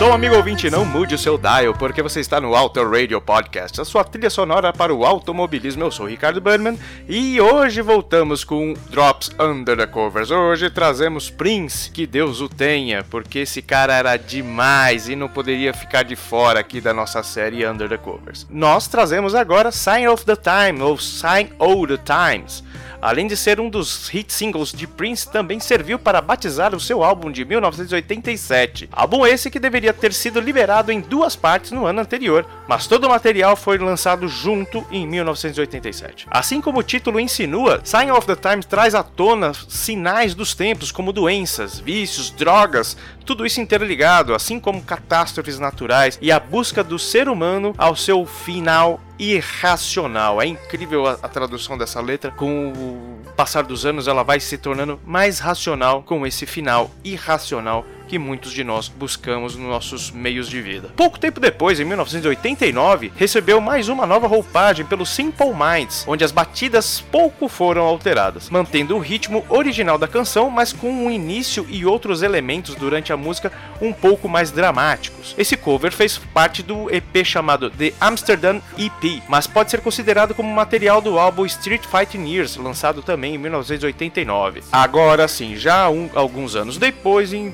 Som, amigo ouvinte, não mude o seu dial, porque você está no Auto Radio Podcast, a sua trilha sonora para o automobilismo. Eu sou o Ricardo Burnman e hoje voltamos com Drops Under the Covers. Hoje trazemos Prince, que Deus o tenha, porque esse cara era demais e não poderia ficar de fora aqui da nossa série Under the Covers. Nós trazemos agora Sign of the Time, ou Sign of the Times. Além de ser um dos hit singles de Prince, também serviu para batizar o seu álbum de 1987. Álbum esse que deveria ter sido liberado em duas partes no ano anterior, mas todo o material foi lançado junto em 1987. Assim como o título insinua, Sign of the Times traz à tona sinais dos tempos como doenças, vícios, drogas, tudo isso interligado, assim como catástrofes naturais e a busca do ser humano ao seu final irracional. É incrível a, a tradução dessa letra. Com o passar dos anos, ela vai se tornando mais racional com esse final irracional que muitos de nós buscamos nos nossos meios de vida. Pouco tempo depois, em 1989, recebeu mais uma nova roupagem pelo Simple Minds, onde as batidas pouco foram alteradas, mantendo o ritmo original da canção, mas com um início e outros elementos durante a música um pouco mais dramáticos. Esse cover fez parte do EP chamado The Amsterdam EP, mas pode ser considerado como material do álbum Street Fighting Years, lançado também em 1989. Agora sim, já um, alguns anos depois, em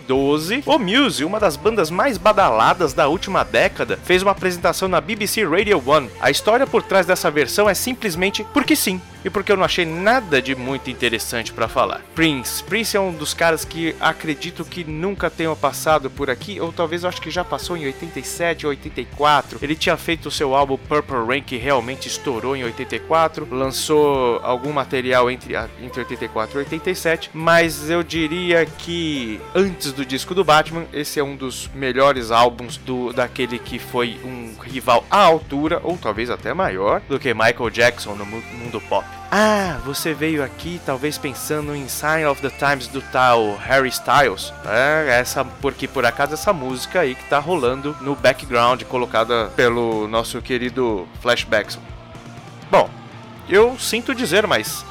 2012, o Muse, uma das bandas mais badaladas da última década, fez uma apresentação na BBC Radio 1. A história por trás dessa versão é simplesmente porque sim e porque eu não achei nada de muito interessante para falar. Prince. Prince é um dos caras que acredito que nunca tenham passado por aqui, ou talvez eu acho que já passou em 87 ou 84. Ele tinha feito o seu álbum Purple Rain, que realmente estourou em 84, lançou algum material entre, entre 84 e 87, mas eu diria que antes do disco do Batman, esse é um dos melhores álbuns do daquele que foi um rival à altura, ou talvez até maior, do que Michael Jackson no mundo pop. Ah, você veio aqui talvez pensando em Sign of the Times do tal Harry Styles. É, essa, porque por acaso essa música aí que tá rolando no background, colocada pelo nosso querido Flashbacks. Bom, eu sinto dizer, mas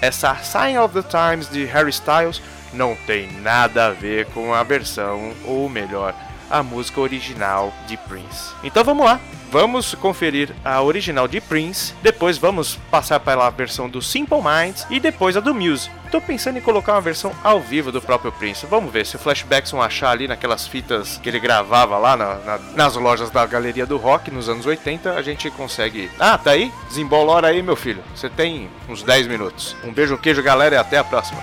essa Sign of the Times de Harry Styles não tem nada a ver com a versão, ou melhor, a música original de Prince. Então vamos lá, vamos conferir a original de Prince, depois vamos passar pela versão do Simple Minds e depois a do Muse. Tô pensando em colocar uma versão ao vivo do próprio Prince. Vamos ver se o Flashbacks vão achar ali naquelas fitas que ele gravava lá na- na- nas lojas da Galeria do Rock nos anos 80, a gente consegue. Ah, tá aí? Desembolora aí, meu filho. Você tem uns 10 minutos. Um beijo, queijo, galera, e até a próxima.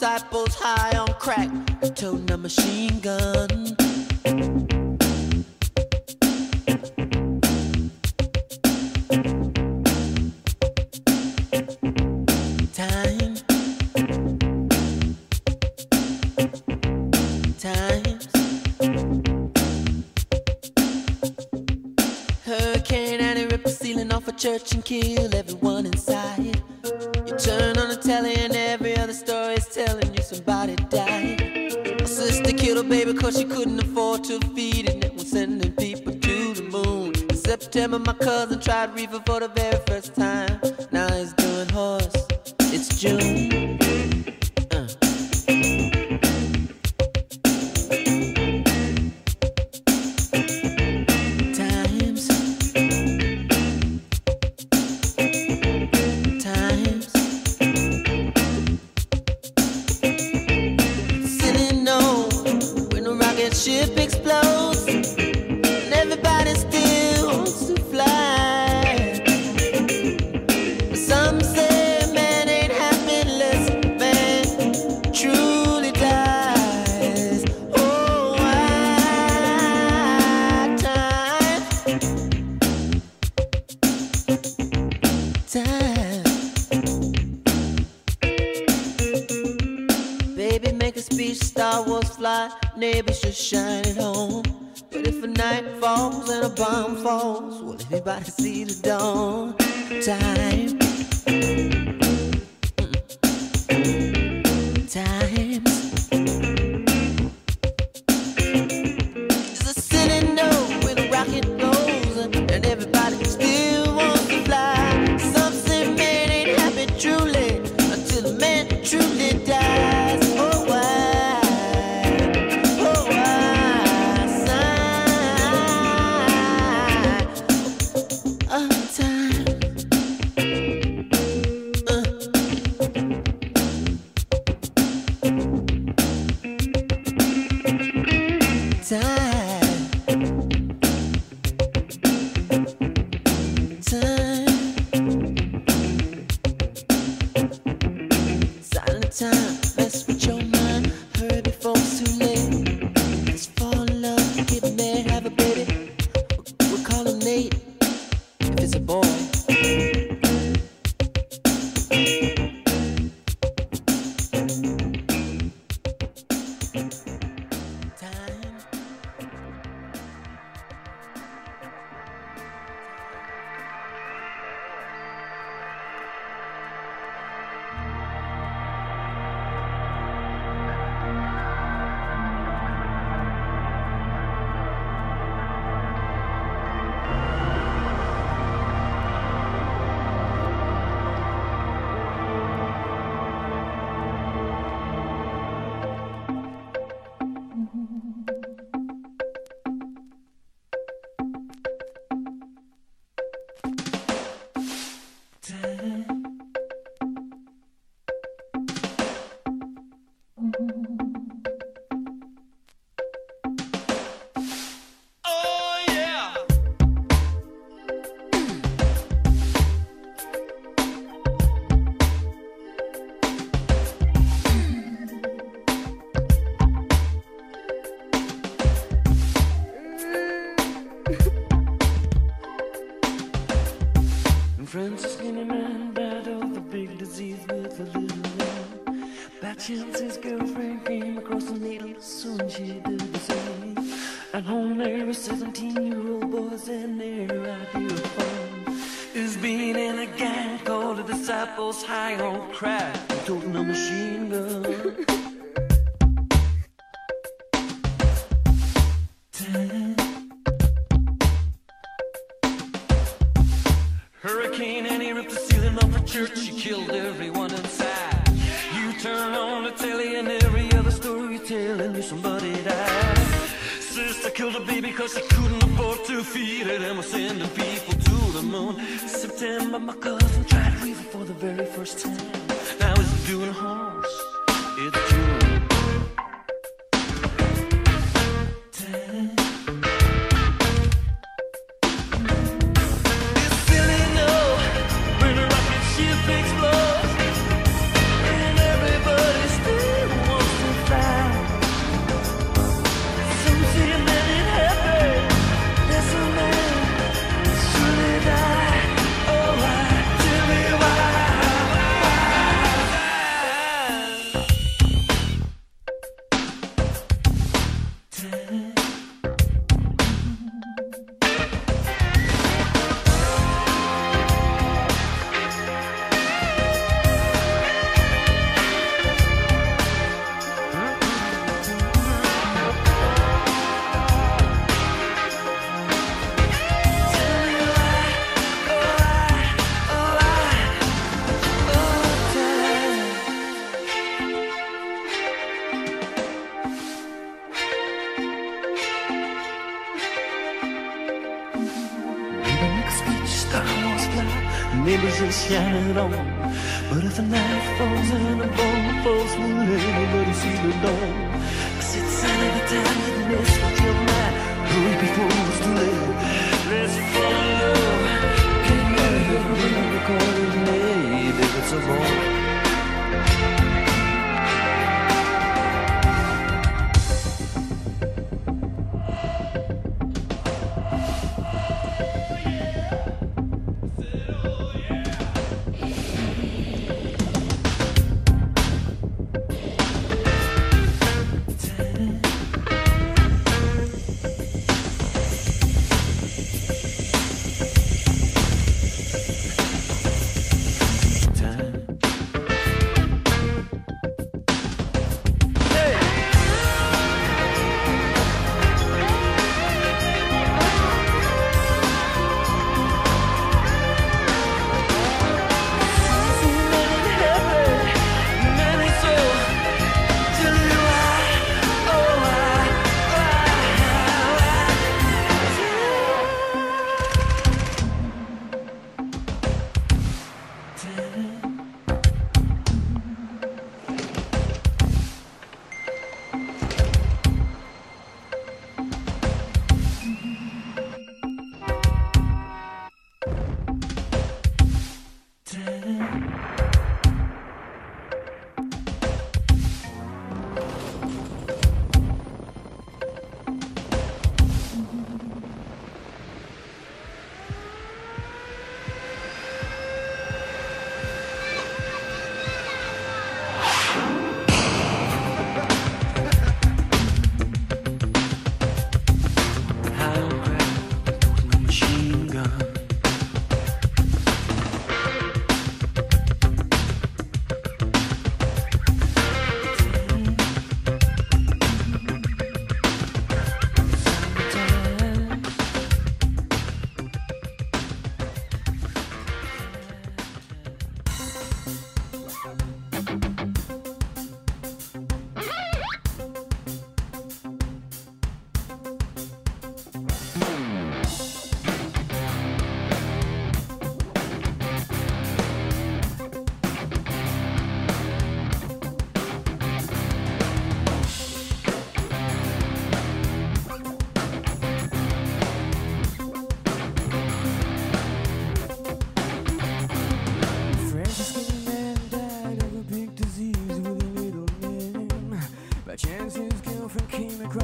disciples high on crack, toting a machine gun. church and kill everyone inside. You turn on the telly little baby cause she couldn't afford to feed it. And we're sending people to the moon. In September, my cousin tried reefer for the very first time. Now he's night falls and a bomb falls, will everybody see the dawn? Time. time. but killed everyone inside. You turn on the telly and every other story you're telling you somebody died. Sister killed a baby cause she couldn't afford to feed it and was sending people to the moon. September, my cousin tried to weaving for the very first time. Now it's doing horse. It's stars fly, neighbors are shining on. But if the night falls and the bone falls, will anybody see the dawn.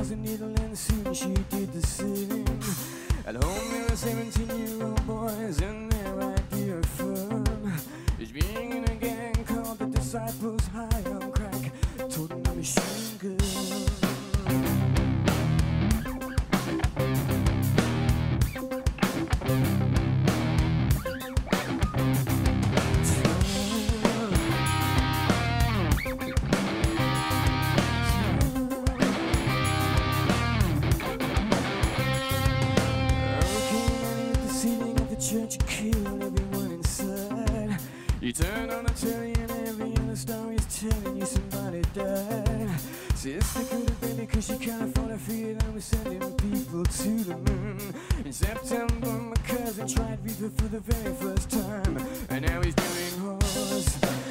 doesn't need a You turn on the telly and every other story is telling you somebody died. Sister could have been because she can't afford a freedom was sending people to the moon. In September, my cousin tried reefer for the very first time, and now he's doing horse.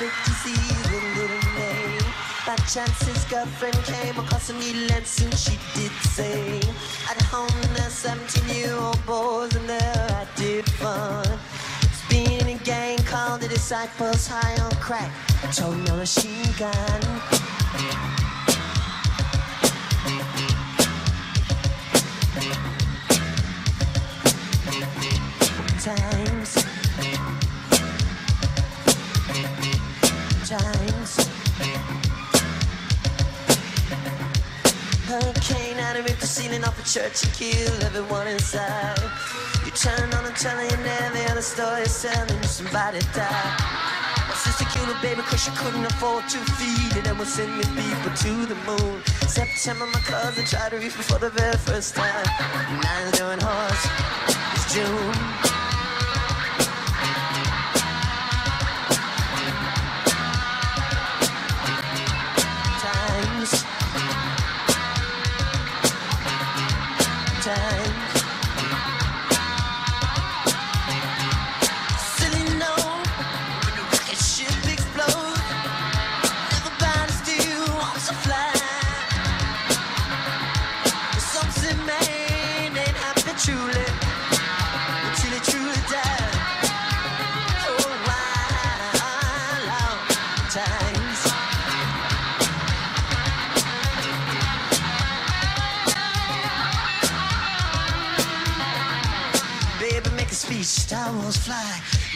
Big disease May. By chance his girlfriend came across a needle and soon she did say At home there's 17 year old boys and there I did fun. It's been a gang called the Disciples High on Crack. I Told me a machine gun Times Hurricane out and ripped the ceiling off a church and killed everyone inside. You turn on the telly and every other story is telling somebody died. My sister killed her baby cause she couldn't afford to feed it and was sending people to the moon. September, my cousin tried to reach me for the very first time. Now he's doing horse. It's June.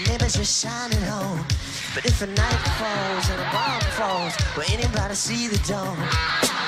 Neighbors just shining home. But if a night falls and a bomb falls, will anybody see the dawn?